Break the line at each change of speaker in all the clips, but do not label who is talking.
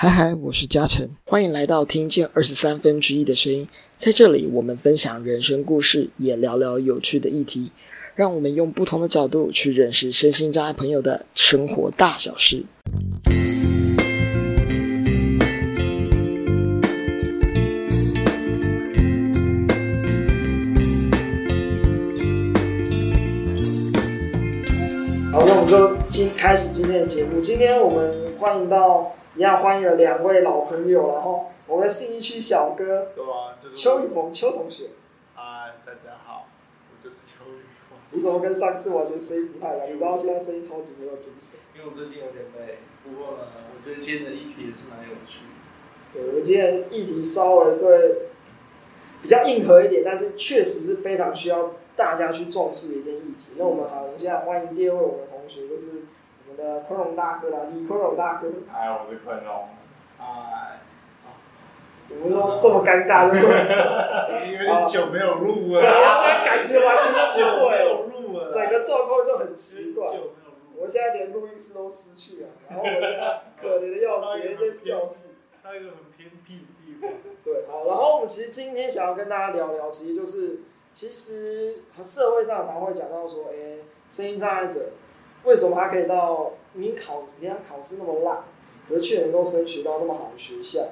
嗨嗨，我是嘉诚，欢迎来到听见二十三分之一的声音。在这里，我们分享人生故事，也聊聊有趣的议题，让我们用不同的角度去认识身心障碍朋友的生活大小事。好，那我们就今开始今天的节目。今天我们欢迎到。一样欢迎了两位老朋友，然后我们的信义区小哥，
对啊，就是
邱宇峰邱同学。
嗨，大家好，我就是邱宇峰。
你怎么跟上次完全声音不太一样？你知道现在声音超级没有精神。
因为我最近有点累，不过呢，我觉得今天的议题也是蛮有趣的。
对，我们今天议题稍微对比较硬核一点，但是确实是非常需要大家去重视的一件议题。那我们好，我们现在欢迎第二位我们的同学，就是。的昆龙大哥啦，李昆龙大哥。
哎，我是昆龙。哎。
怎么说这么尴尬？
因为久没有录了。
大家感觉完全不
对。
整个状况就很奇怪。
久没有录。
我现在连录音室都失去了，然后我现在可怜的要死，一间教室。
它一个很偏僻的地方。
对，好，然后我们其实今天想要跟大家聊聊，其实就是其实社会上常常会讲到说，哎，声音障碍者。为什么他可以到明考，明考考试那么烂，可是却能够升学到那么好的学校？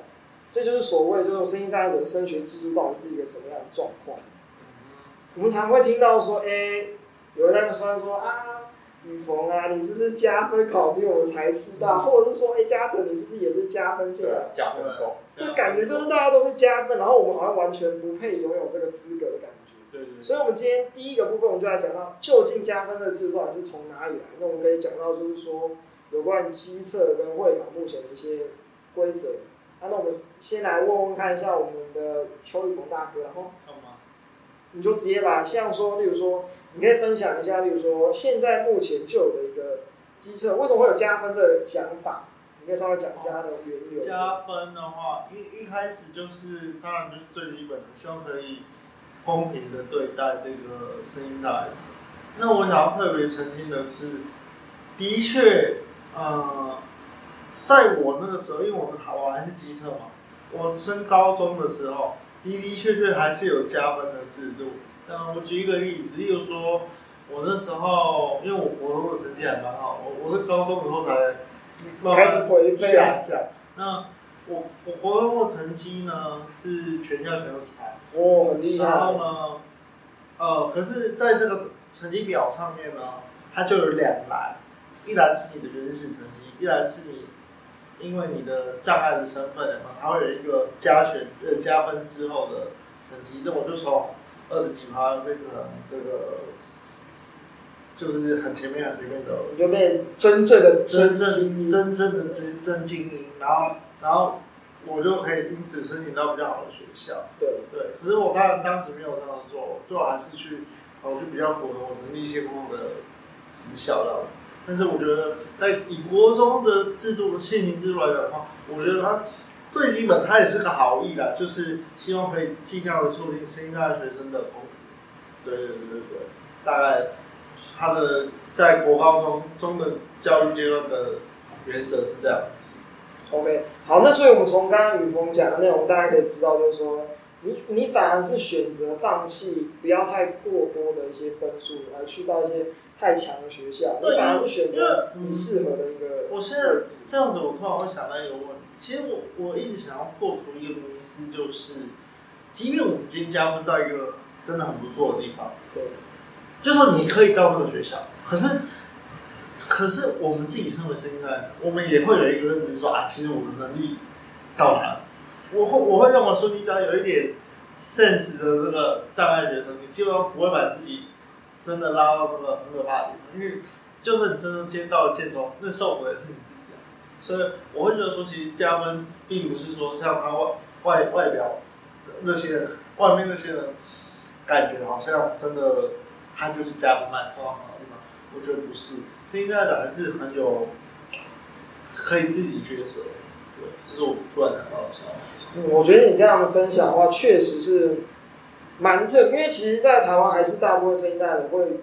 这就是所谓就是声音障碍者的升学制度到底是一个什么样的状况？我们常会听到说，哎，有人在那说说啊，雨峰啊，你是不是加分考进我们财师大？或者是说，哎，嘉诚，你是不是也是加分进来？
加分够。
就感觉就是大家都是加分，然后我们好像完全不配拥有这个资格的感
觉。对
所以，我们今天第一个部分，我们就来讲到究竟加分的制度是从哪里来。那我们可以讲到，就是说有关于基测跟会考目前的一些规则。啊，那我们先来问问看一下我们的邱宇峰大哥，然后你就直接把像说，例如说，你可以分享一下，例如说现在目前就有的一个机测，为什么会有加分的想法？你可以稍微讲一下它的缘由。
加分的话，一一开始就是，当然就是最基本的，希望可以。公平的对待这个声音障碍者。那我想要特别澄清的是，的确，呃，在我那个时候，因为我们我还是机车嘛，我升高中的时候，的的确确还是有加分的制度。那我举一个例子，例如说，我那时候，因为我国中的成绩还蛮好，我我在高中的时候才慢慢
开始颓废下降。
那我我国中的成绩呢是全校前十排。
哦，很厉害。
然后呢，呃，可是，在那个成绩表上面呢，它就有两栏，一栏是你的原始成绩，一栏是你因为你的障碍的身份，它会有一个加权呃加分之后的成绩。那我就从二十几趴变成这个，就是很前面很前面的，
你就变真正的
真正真正的真真精英，然后然后。我就可以因此申请到比较好的学校。对对，可是我当然当时没有这样做，最后还是去跑去比较符合我能力先锋的职校了。但是我觉得，在以国中的制度、现行制度来讲的话，我觉得它最基本，它也是个好意啦，就是希望可以尽量的促进声音障碍学生的公平。对对对对对，大概他的在国高中中的教育阶段的原则是这样子。
OK，好，那所以我们从刚刚宇峰讲的内容，大家可以知道，就是说，你你反而是选择放弃，不要太过多的一些分数，而去到一些太强的学校，你反而是选择你适合的一个、嗯。
我现在这样子，我突然会想到一个问题，其实我我一直想要破除一个迷思，就是，即便我们今天加分到一个真的很不错的地方，对，就是说你可以到那个学校，可是。可是我们自己身为声音障，我们也会有一个认知说啊，其实我们能力到哪？我会我会认为说，你只要有一点 sense 的这个障碍学生，你基本上不会把自己真的拉到那个很可怕的地方，因为就算你真正接到了建中，那受苦的也是你自己啊。所以我会觉得说，其实加分并不是说像他外外外表那些人，外面那些人感觉好像真的他就是加分蛮超好的地方，我觉得不是。声音障碍者还是很有可以自己抉择，对，这是我突然想到的想法。
嗯，我觉得你这样的分享的话，确实是蛮正，因为其实，在台湾还是大部分声音障碍者会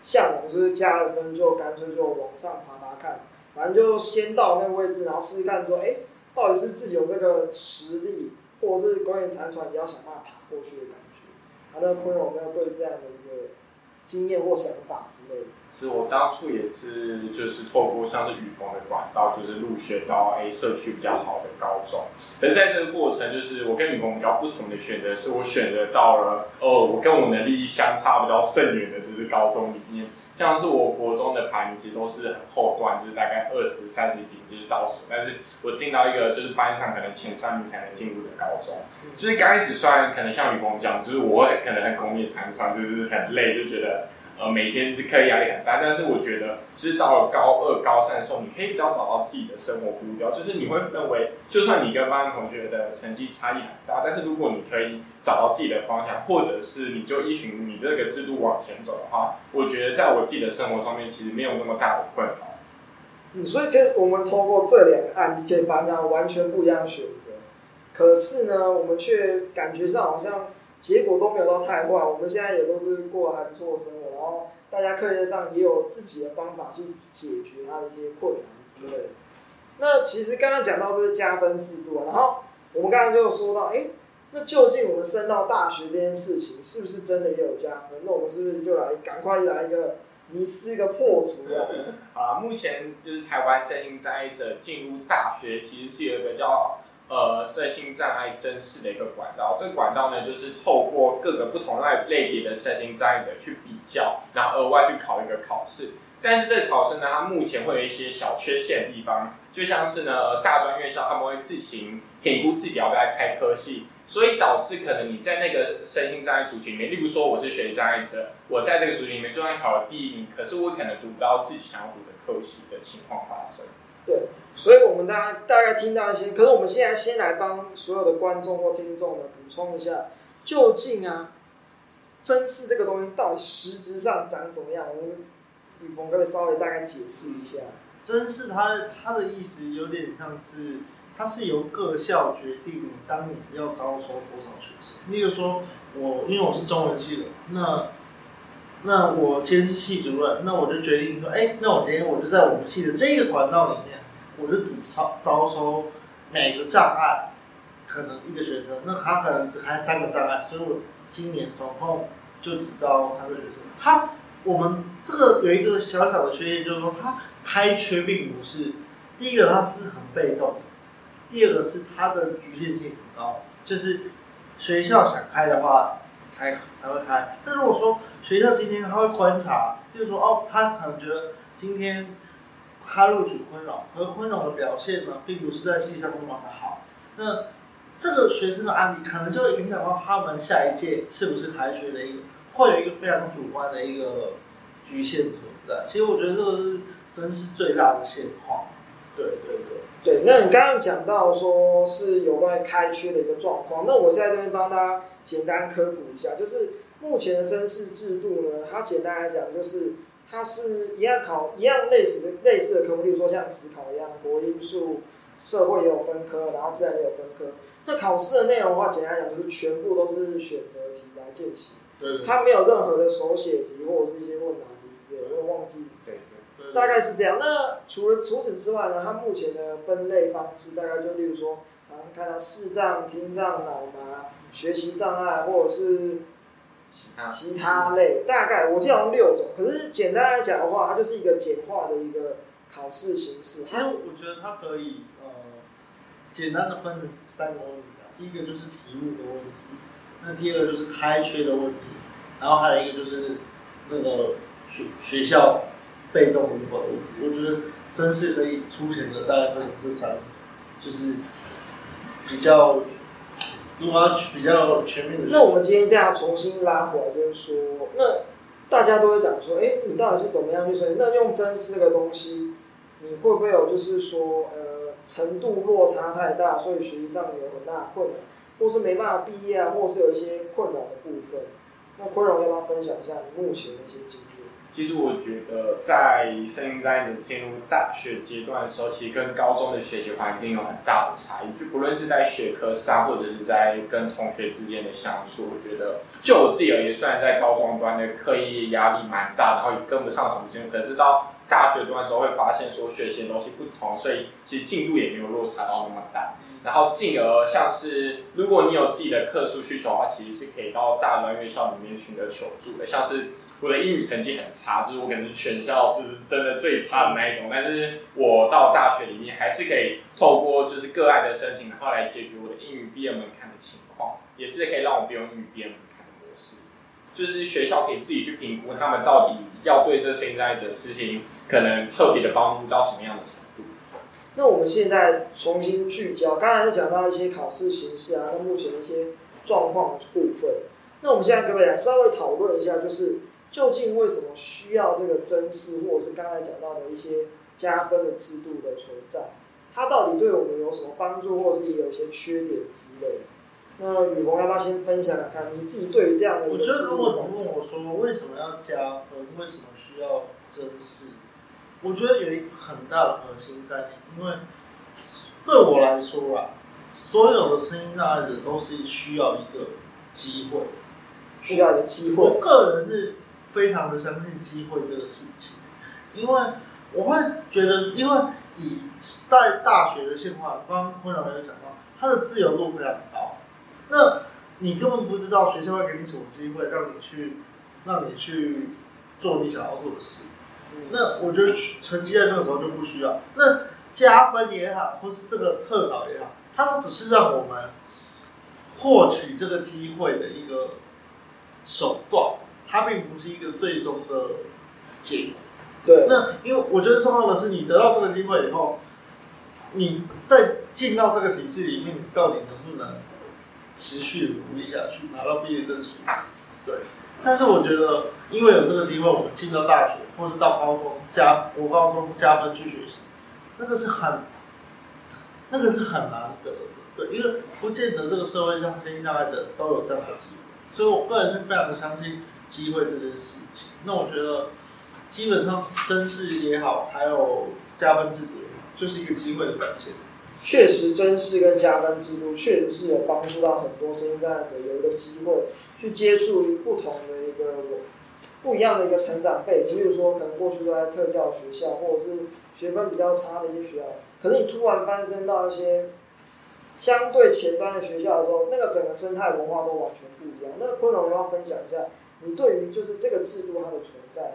向往，就是加了分就干脆就往上爬爬看，反正就先到那个位置，然后试试看之后，哎，到底是自己有这个实力，或者是苟延残喘也要想办法爬过去的感觉。啊，那昆荣有没有对这样的一个经验或想法之类的？
是我当初也是，就是透过像是雨峰的管道，就是入选到 A 社区比较好的高中。可是在这个过程，就是我跟雨峰比较不同的选择，是我选择到了哦，我跟我能力相差比较甚远的，就是高中里面。像是我国中的排名其实都是很后段，就是大概二十三十几，就是倒数。但是我进到一个就是班上可能前三名才能进入的高中，就是刚开始算可能像雨峰讲，就是我可能很功利残喘，就是很累，就觉得。呃，每天是课业压力很大，但是我觉得，就是到了高二、高三的时候，你可以比较找到自己的生活步调。就是你会认为，就算你跟班同学的成绩差异很大，但是如果你可以找到自己的方向，或者是你就依循你这个制度往前走的话，我觉得在我自己的生活上面，其实没有那么大的困扰。
嗯，所以跟我们通过这两个案例可以发现完全不一样的选择，可是呢，我们却感觉上好像。结果都没有到太坏，我们现在也都是过得还不错的生活，然后大家课业上也有自己的方法去解决他的一些困难之类的。那其实刚刚讲到这个加分制度，然后我们刚刚就有说到，哎、那究竟我们升到大学这件事情是不是真的也有加分？那我们是不是就来赶快来一个迷思一个破除啊？
好，目前就是台湾身心障碍者进入大学，其实是有一个叫。呃，身心障碍甄试的一个管道，这个管道呢，就是透过各个不同类类别的身心障碍者去比较，然后额外去考一个考试。但是这个考试呢，它目前会有一些小缺陷的地方，就像是呢，大专院校他们会自行评估自己要不要开科系，所以导致可能你在那个身心障碍族群里面，例如说我是学习障碍者，我在这个族群里面就算考了第一名，可是我可能读不到自己想要读的科系的情况发生。
对。所以，我们大家大概听到一些，可是我们现在先来帮所有的观众或听众呢补充一下，究竟啊，甄试这个东西到底实质上长什么样？我们雨峰可以稍微大概解释一下。
甄试它它的意思有点像是，它是由各校决定，当你要招收多少学生。例如说，我因为我是中文系的，那那我今天是系主任，那我就决定说，哎，那我今天我就在我们系的这个管道里面。我就只招招收每个障碍可能一个学生，那他可能只开三个障碍，所以我今年总共就只招三个学生。他我们这个有一个小小的缺陷，就是说他开缺并不是第一个，他是很被动；第二个是他的局限性很高，就是学校想开的话才才会开。但如果说学校今天他会观察，就是说哦，他可能觉得今天。他录取昆荣，和昆荣的表现呢，并不是在系上那么的好。那这个学生的案例，可能就会影响到他们下一届是不是开学的一个，会有一个非常主观的一个局限存在。其实我觉得这个是真是最大的现况。对对对。对，
那你刚刚讲到说是有关于开缺的一个状况，那我现在这边帮大家简单科普一下，就是目前的甄试制度呢，它简单来讲就是。它是一样考一样类似的类似的科目，例如说像职考一样，国英数、社会也有分科，然后自然也有分科。那考试的内容的话，简单来讲就是全部都是选择题来进行。对，对。它没有任何的手写题或者是一些问答题之类的，因为忘记。对对。大概是这样。那除了除此之外呢，它目前的分类方式大概就例如说，常常看到视障、听障、脑麻、学习障碍，或者是。其他类大概我记得好像六种，可是简单来讲的话，它就是一个简化的一个考试形式。
其实我觉得它可以呃简单的分成三个问题啊，第一个就是题目的问题，那第二个就是开缺的问题，然后还有一个就是那个学学校被动如何的问题。我觉得真是可以粗浅的大概分成这三个，就是比较。如果要比较全面的，
那我们今天这样重新拉回来，就是说，那大家都会讲说，哎、你到底是怎么样去选？那用真丝这个东西，你会不会有就是说，呃，程度落差太大，所以学习上有很大困难，或是没办法毕业啊，或是有一些困扰的部分？那昆荣要不要分享一下你目前的一些经验？
其实我觉得，在身心障碍进入大学阶段的时候，其实跟高中的学习环境有很大的差异。就不论是在学科上，或者是在跟同学之间的相处，我觉得，就我自己而言，虽然在高中端的课业压力蛮大，然后也跟不上什么进度，可是到大学段的时候会发现说学习的东西不同，所以其实进度也没有落差到那么大。然后进而像是如果你有自己的特殊需求的话，其实是可以到大专院校里面寻得求助的。像是我的英语成绩很差，就是我可能是全校就是真的最差的那一种，但是我到大学里面还是可以透过就是个案的申请，然后来解决我的英语毕业门槛的情况，也是可以让我不用英语毕业门槛的模式。就是学校可以自己去评估他们到底要对这声音障碍者事情可能特别的帮助到什么样的程度。
那我们现在重新聚焦，刚才是讲到一些考试形式啊，跟目前的一些状况部分。那我们现在可不可以来稍微讨论一下，就是究竟为什么需要这个甄试，或者是刚才讲到的一些加分的制度的存在？它到底对我们有什么帮助，或者是也有一些缺点之类的？那雨虹要不要先分享看，你自己对于这样的一个制度？
我觉得如果你问我说为什么要加分，为什么需要甄试？我觉得有一个很大的核心概念，因为对我来说啊，所有的声音障碍者都是需要一个机会，
需要一个机会。
我个人是非常的相信机会这个事情，因为我会觉得，因为以在大学的现况，刚刚坤老师有讲到，他的自由度非常高，那你根本不知道学校会给你什么机会，让你去，让你去做你想要做的事。那我觉得成绩在那个时候就不需要。那加分也好，或是这个特考也好，它都只是让我们获取这个机会的一个手段，它并不是一个最终的结果。
对。
那因为我觉得重要的是，你得到这个机会以后，你在进到这个体制里面，你到底能不能持续努力下去，拿到毕业证书？对。但是我觉得，因为有这个机会，我们进到大学，或是到高中加国高中加分去学习，那个是很，那个是很难得的，对，因为不见得这个社会上声音障碍者都有这样的机会，所以我个人是非常的相信机会这件事情。那我觉得，基本上甄试也好，还有加分制度也好，就是一个机会的展现。
确实，甄试跟加分制度确实是有帮助到很多声音障碍者有一个机会去接触不同的一个不一样的一个成长背景。比如说，可能过去都在特教学校，或者是学分比较差的一些学校，可是你突然翻身到一些相对前端的学校的时候，那个整个生态文化都完全不一样。那昆龙要不要分享一下，你对于就是这个制度它的存在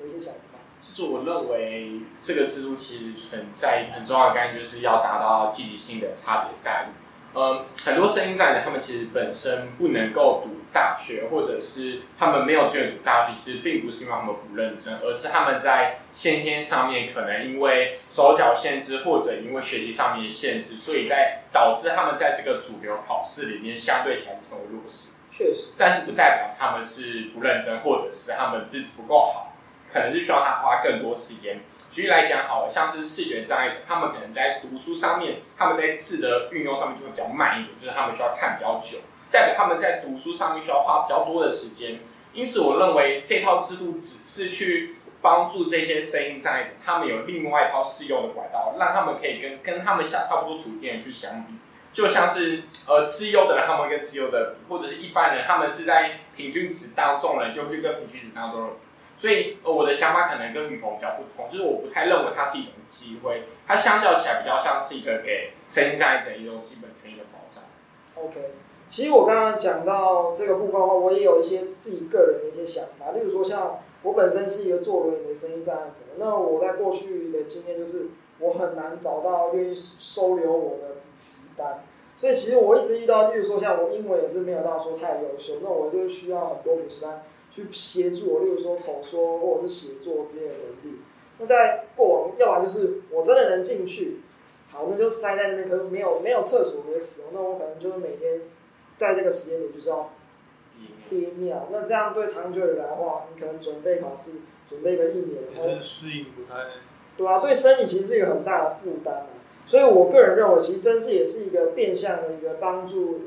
有一些想法？
是我认为这个制度其实存在很重要的概念，就是要达到积极性的差别待遇。嗯，很多声音障碍者他们其实本身不能够读大学，或者是他们没有资源读大学，其实并不是因为他们不认真，而是他们在先天上面可能因为手脚限制，或者因为学习上面限制，所以在导致他们在这个主流考试里面相对起来成为弱势。
确实，
但是不代表他们是不认真，或者是他们资质不够好。可能是需要他花更多时间。举例来讲，好，像是视觉障碍者，他们可能在读书上面，他们在字的运用上面就会比较慢一点，就是他们需要看比较久，代表他们在读书上面需要花比较多的时间。因此，我认为这套制度只是去帮助这些声音障碍者，他们有另外一套适用的管道，让他们可以跟跟他们相差不多处境的去相比。就像是呃，资优的人，他们跟资优的比，或者是一般人，他们是在平均值当中呢，就去跟平均值当中。所以，呃，我的想法可能跟雨峰比较不同，就是我不太认为它是一种机会，它相较起来比较像是一个给声音障碍者一种基本权益的保障。
OK，其实我刚刚讲到这个部分的话，我也有一些自己个人的一些想法，例如说像我本身是一个做轮椅的声音障碍者，那我在过去的经验就是我很难找到愿意收留我的补习班，所以其实我一直遇到，例如说像我英文也是没有到说太优秀，那我就需要很多补习班。去协助我，例如说口说或者是写作之类的能力。那在过往，要不然就是我真的能进去，好，那就塞在那边，可是没有没有厕所可以使用，那我可能就是每天在这个时间点就是要憋尿。那这样对长久以来的话，你可能准备考试，准备个一年，然后
适应不太。
对啊，对身体其实是一个很大的负担。所以我个人认为，其实真是也是一个变相的一个帮助。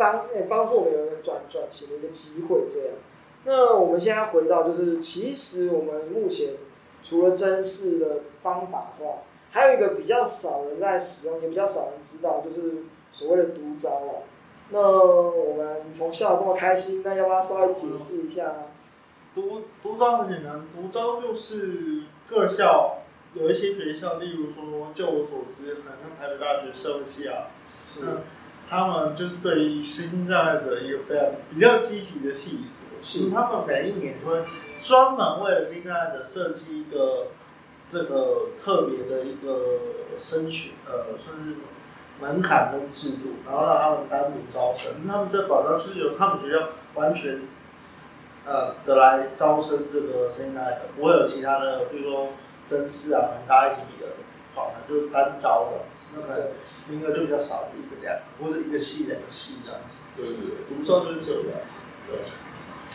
帮诶帮助我们有一个转转型的一个机会，这样。那我们现在回到就是，其实我们目前除了真试的方法的话，还有一个比较少人在使用，也比较少人知道，就是所谓的独招啊。那我们冯校这么开心，那要不要稍微解释一下呢？
独独独招很简单，独招就是各校有一些学校，例如说，就我所知，可能像台北大学社会系啊，是嗯，他们就是对于身心障碍者一个非常比较积极的系所，是他们每一年都会专门为了身心障碍者设计一个这个特别的一个升学，呃，算是门槛跟制度，然后让他们单独招生，他们这保障是由他们学校完全。呃，的来招生这个声音障碍者，不会有其他的，比如说真试啊，大家一起比的，好，就是单招的，那可能名额就比较少，一个两个，或者一个系两个系这样子。对对对，独招就是这样。对。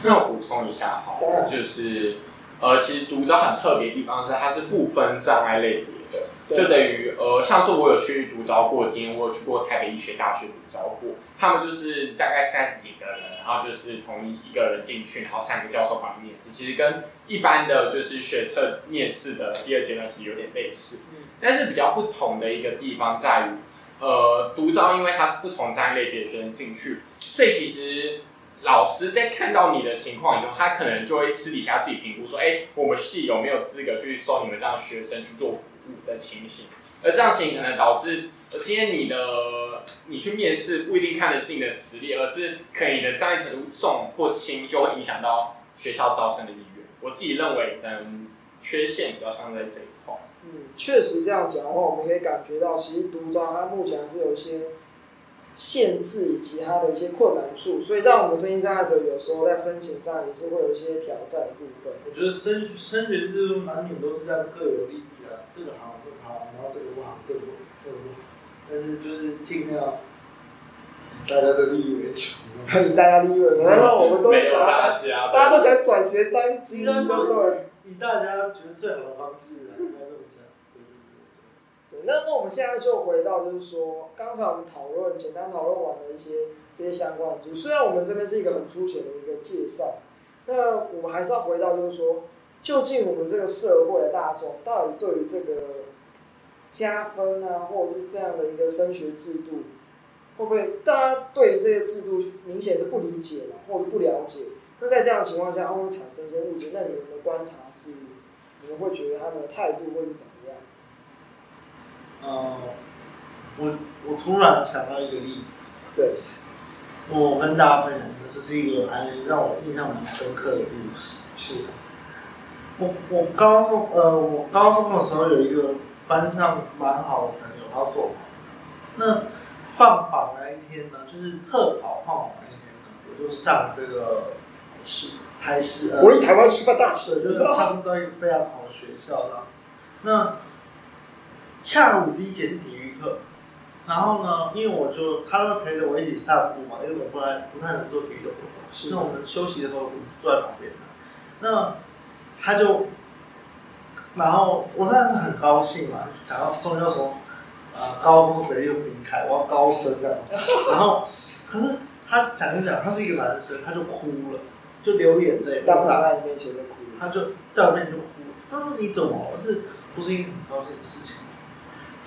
那我补充一下好，好，就是呃，其实独招很特别的地方是，它是不分障碍类别的，就等于呃，像是我有去独招过，今天我有去过台北医学大学独招过，他们就是大概三十几个人。然后就是同一一个人进去，然后三个教授帮你面试，其实跟一般的就是学测面试的第二阶段其实有点类似，但是比较不同的一个地方在于，呃，独招因为它是不同专业类别学生进去，所以其实老师在看到你的情况以后，他可能就会私底下自己评估说，哎，我们系有没有资格去收你们这样学生去做服务的情形，而这样情形可能导致。今天你的你去面试不一定看的是你的实力，而是可以你的障碍程度重或轻，就会影响到学校招生的意愿。我自己认为，嗯，缺陷比较像在这一块。
嗯，确实这样讲的话，我们可以感觉到，其实独招它目前还是有一些限制以及它的一些困难处，所以让我们声音障碍者有时候在申请上也是会有一些挑战的部分。
我觉得升升学制度难免都是这样各有利弊啊，这个好不好，然后这个不好，这个这个不好。但是就是尽量大家的利益为主，
以大家利益为主，然后我们都想，大家都想转学当机，对
对，以大家觉得最好的方式。
那那我们现在就回到，就是说，刚才我们讨论，简单讨论完了一些这些相关的，就虽然我们这边是一个很粗浅的一个介绍，那我们还是要回到，就是说，究竟我们这个社会的大众到底对于这个。加分啊，或者是这样的一个升学制度，会不会大家对于这些制度明显是不理解嘛，或者不了解？那在这样的情况下，会不会产生一些误解？那你们的观察是，你们会觉得他们的态度会是怎么？
呃，我我突然想到一个例子，
对，
我跟大家分享一个，这是一个还让我印象蛮深刻的故事。
是的，
我我高中呃，我高中的时候有一个。班上蛮好的朋友，他做，那放榜那一天呢，就是特考放榜那一天呢，我就上这个是台师，
国立台湾师范大学，
就是上到一个非常好的学校的。那下午第一节是体育课，然后呢，因为我就他会陪着我一起散步嘛，因为我不来不太能做体育的活动，是那我们休息的时候坐在旁边，那他就。然后我当然是很高兴嘛，想要终于要从啊高中的回又离开，我要高升的。然后，可是他讲一讲，他是一个男生，他就哭了，就流眼泪。
当他在你面前就哭，
他就在我面前就哭。他说：“你怎么了？这不是一个很高兴的事情。”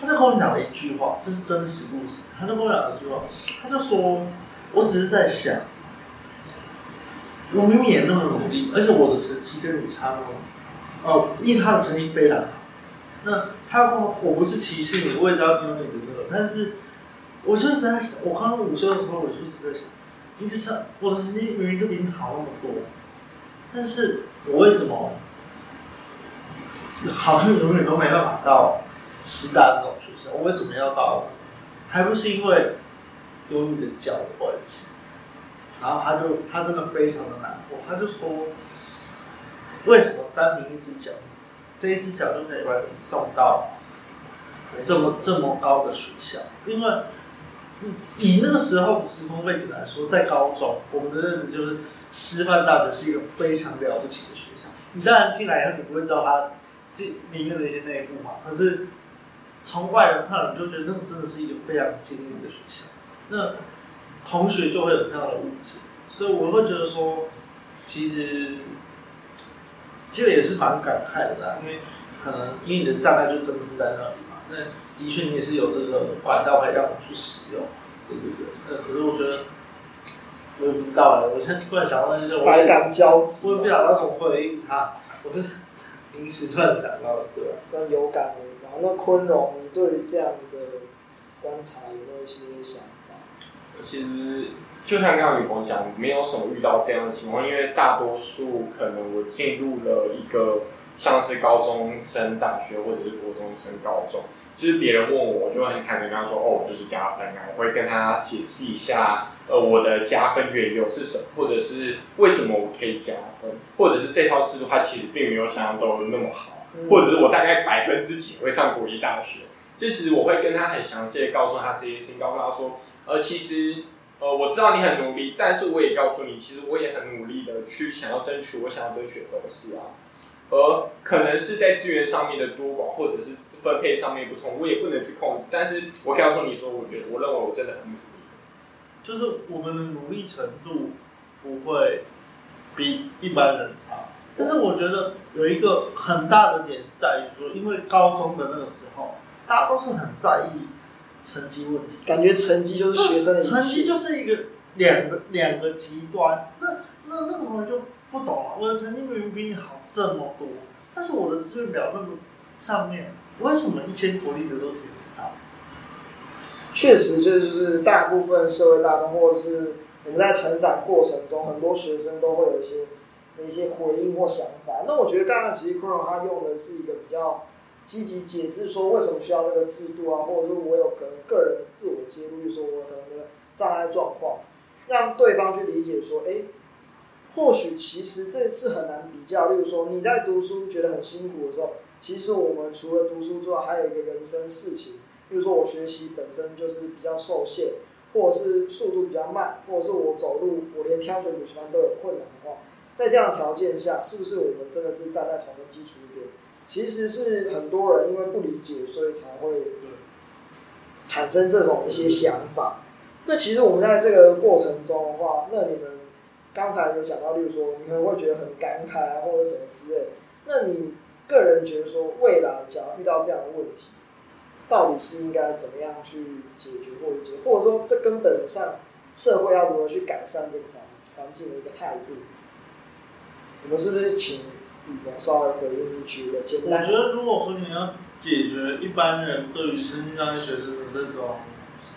他就跟我讲了一句话，这是真实故事。他就跟我讲了一句话，他就说：“我只是在想，我明明也那么努力，而且我的成绩跟你差那么。”哦，因为他的成绩非常好，那他我不是歧视你，我也知道你有你的这个，但是我就在想，我刚刚午休的时候，我就一直在想，你这成我的成绩明明都比你好那么多，但是我为什么好像永远都没办法到师大这种学校？我为什么要到？还不是因为有你的脚的关系？然后他就他真的非常的难过，他就说。为什么单凭一只脚，这一只脚就可以把你送到这么这么高的学校？因为以那个时候的时空背景来说，在高中，我们的认知就是师范大学是一个非常了不起的学校。你当然进来以后，你不会知道它这里面的一些内部嘛。可是从外人看，你就觉得那个真的是一个非常精英的学校。那同学就会有这样的误解，所以我会觉得说，其实。这个也是蛮感慨的啦，因为可能因为你的障碍就真的是在那里嘛，那的确你也是有这个管道可以让我去使用，对对对。那可是我觉得我也不知道哎。我现在突然想到那些，我
百感交集，
我也不晓得怎么回应他。我是临时突然想到的，对啊，
跟有感那昆龙，你对于这样的观察有没有一些想法？
其实就像刚刚雨鹏讲，没有什么遇到这样的情况，因为大多数可能我进入了一个像是高中升大学，或者是国中升高中。就是别人问我，我就很坦诚跟他说，哦，我就是加分啊，我会跟他解释一下，呃，我的加分缘由是什么，或者是为什么我可以加分，或者是这套制度它其实并没有想象中的那么好，或者是我大概百分之几会上国立大学，就其实我会跟他很详细的告诉他这些事情，告诉他说，呃，其实，呃，我知道你很努力，但是我也告诉你，其实我也很努力的去想要争取我想要争取的东西啊，而可能是在资源上面的多寡，或者是。分配上面不同，我也不能去控制。但是我告诉你说，我觉得，我认为我真的很努力。
就是我们的努力程度不会比一般人差。但是我觉得有一个很大的点是在于说，因为高中的那个时候，大家都是很在意成绩问题，
感觉成绩就是学生的
成绩就是一个两个两个极端。那那那个同学就不懂了，我的成绩明明比你好这么多，但是我的志愿表那么上面。为什么一千国立的都填不到？
确实，就是大部分社会大众，或者是我们在成长过程中，很多学生都会有一些一些回应或想法。那我觉得刚刚其实昆荣他用的是一个比较积极解释，说为什么需要这个制度啊，或者说我有个个人自我揭露，就说我可能的障碍状况，让对方去理解说，哎，或许其实这是很难比较。例如说你在读书觉得很辛苦的时候。其实我们除了读书之外，还有一个人生事情，比如说我学习本身就是比较受限，或者是速度比较慢，或者是我走路我连挑选补习班都有困难的话，在这样的条件下，是不是我们真的是站在同一个基础点？其实是很多人因为不理解，所以才会产生这种一些想法。那其实我们在这个过程中的话，那你们刚才有讲到，例如说你可能会觉得很感慨啊，或者什么之类，那你。个人觉得说，未来假如遇到这样的问题，到底是应该怎么样去解决或者解，或者说这根本上社会要如何去改善这个环环境的一个态度？我们是不是请雨峰稍微回应一句的简单？
我觉得，如果说你要解决一般人对于身心障碍学生的这种，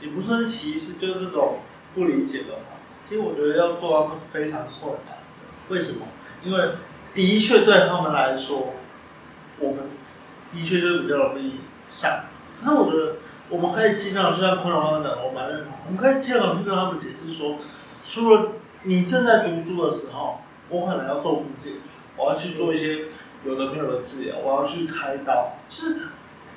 也不算是歧视，就是这种不理解的话，其实我觉得要做到是非常困难的。为什么？因为的确对他们来说。我们的确就是比较容易想。那我觉得我们可以尽量，就像昆荣他们讲，我蛮认同。我们可以尽量去跟他们解释说，除了你正在读书的时候，我可能要做复健，我要去做一些有的没有的治疗，我要去开刀，就是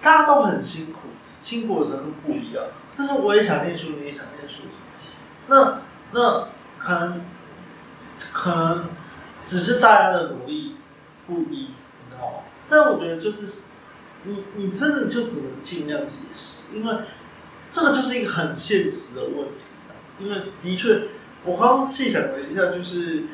大家都很辛苦，辛苦的程度不一样。但是我也想念书，你也想念书，那那可能可能只是大家的努力不一，你知道吗？但我觉得就是，你你真的就只能尽量解释，因为这个就是一个很现实的问题。因为的确，我刚刚细想了一下，就是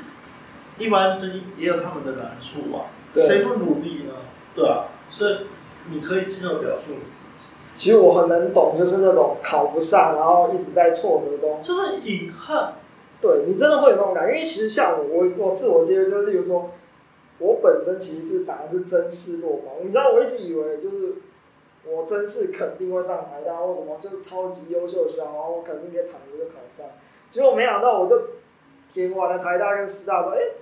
一般生也有他们的难处啊，谁不努力呢？对啊，所以你可以尽量表述你自己。
其实我很能懂，就是那种考不上，然后一直在挫折中，
就是隐恨。
对，你真的会有那种感觉，因为其实像我，我我自我介绍就是，例如说。我本身其实是反而是真试落榜，你知道我一直以为就是我真试肯定会上台大或什么，就是超级优秀的学校，然后我肯定可以躺着就考上。结果没想到我就填完了台大跟师大说，哎、欸，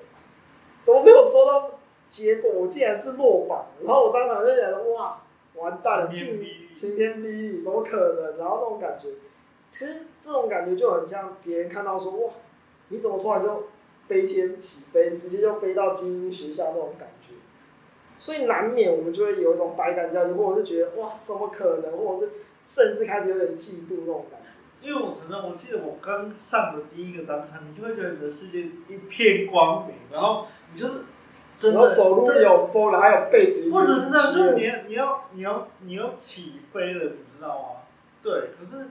怎么没有收到结果？我竟然是落榜，然后我当场就觉得哇，完蛋了，晴晴天霹雳，怎么可能？然后那种感觉，其实这种感觉就很像别人看到说哇，你怎么突然就。飞天起飞，直接就飞到精英学校那种感觉，所以难免我们就会有一种百感交集，或者是觉得哇，怎么可能，或者是甚至开始有点嫉妒那种感觉。
因为我承认，我记得我刚上的第一个单场，你就会觉得你的世界一片光明，然后你就是真的
走路有风了，还有背景，
或者是这样，就是你你要你要你要起飞了，你知道吗？对，可是，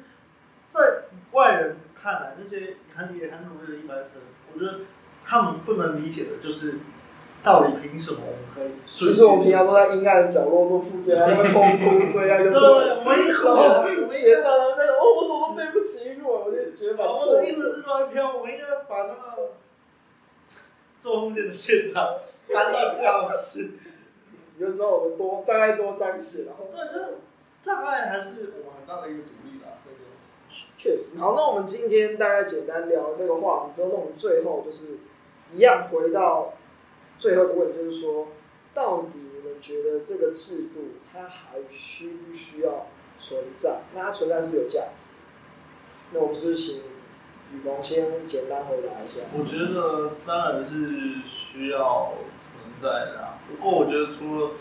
在外人看来，那些很也很努力的一般生，我觉得。他们不能理解的就是，到底凭什么我们可以？
其实我们平常都在阴暗的角落做复健，然后痛哭这样，就 对，
为何？
学长的那种，哦，我怎么背不起英文？我就觉得把
我的意思是说，偏我们应该把那个做后面的现场搬到教室。
你就知道我们多障碍多彰显，然后
对，就是障碍还是我们很大的一个阻力吧。
确实，好，那我们今天大概简单聊这个话题之后，那我们最后就是一样回到最后的问题，就是说，到底你们觉得这个制度它还需不需要存在？那它存在是不是有价值？那我们是不是请雨峰先简单回答一下？
我觉得当然是需要存在的，不过我觉得除了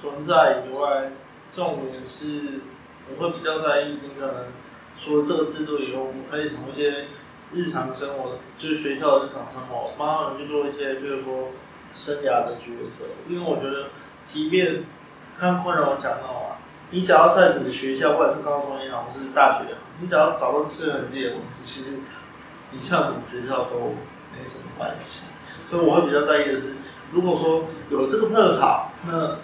存在以外，重点是我会比较在意你可能。除了这个制度以后，我们可以从一些日常生活，就是学校的日常生活，慢慢的去做一些，就是说生涯的抉择。因为我觉得，即便刚坤荣讲到啊，你只要在你的学校，不管是高中也好，或是大学也好，你只要找到适合你自己的公司，其实你上学校都没什么关系。所以我会比较在意的是，如果说有这个特考，那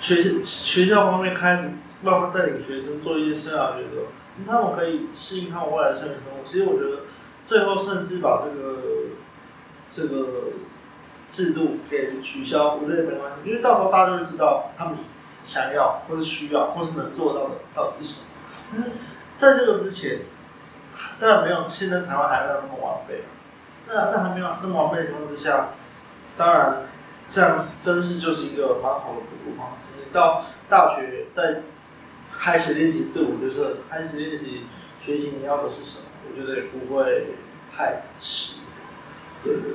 学学校方面开始慢慢带领学生做一些生涯抉择。他们可以适应他们未来的生活。其实我觉得，最后甚至把这个这个制度给取消，我觉得也没关系，因为到时候大家就会知道他们想要或是需要或是能做到的到底是什么。但是在这个之前，当然没有现在台湾还没有那么完备。那在还没有那么完备的情况之下，当然这样真是就是一个蛮好的补助方式。到大学在。开始练习自我就是开始练习学习你要的是什么，我觉得也不会太迟。对对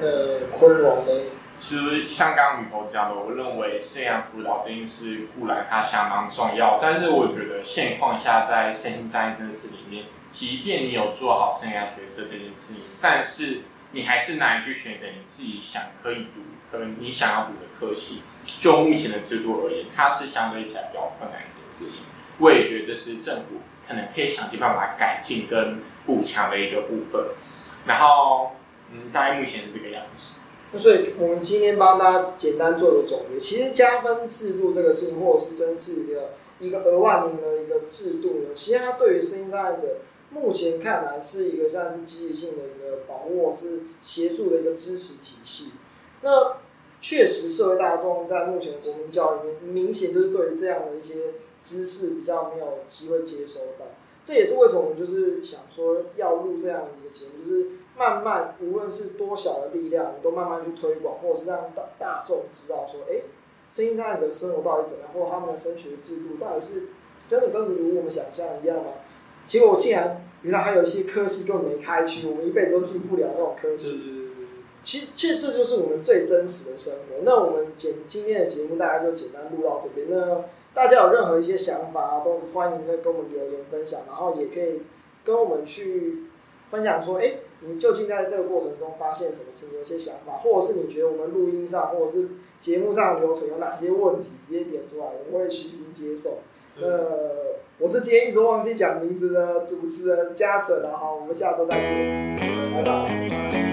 对。呃，坤荣呢？
其实像刚刚雨峰讲的，我认为生涯辅导这件事固然它相当重要，但是我觉得现况下在身心障碍这件事里面，即便你有做好生涯决策这件事情，但是你还是难以去选择你自己想可以读，可能你想要读的科系。就目前的制度而言，它是相对起来比较困难一点。事情，我也觉得这是政府可能可以想尽办法改进跟补强的一个部分。然后，嗯，大概目前是这个样子。
那所以，我们今天帮大家简单做个总结。其实加分制度这个事情，或者是真是一个一个额外名额的一个制度呢，其实它对于身心障碍者目前看来是一个像是积极性的一个把握，是协助的一个知识体系。那确实，社会大众在目前的国民教育里面，明显就是对于这样的一些。知识比较没有机会接收到，这也是为什么我们就是想说要录这样的一个节目，就是慢慢无论是多小的力量，都慢慢去推广，或者是让大大众知道说，哎，声音障碍者的生活到底怎样，或他们的升学制度到底是真的跟如我们想象一样吗？结果竟然原来还有一些科系根本没开区，我们一辈子都进不了那种科系。其实，其实这就是我们最真实的生活。那我们简今天的节目，大家就简单录到这边。那大家有任何一些想法，都欢迎可以跟我们留言分享，然后也可以跟我们去分享说，哎，你究竟在这个过程中发现什么事情，有些想法，或者是你觉得我们录音上或者是节目上的流程有哪些问题，直接点出来，我们会虚心接受。呃，我是今天一直忘记讲名字的主持人嘉诚，然后我们下周再见，拜拜。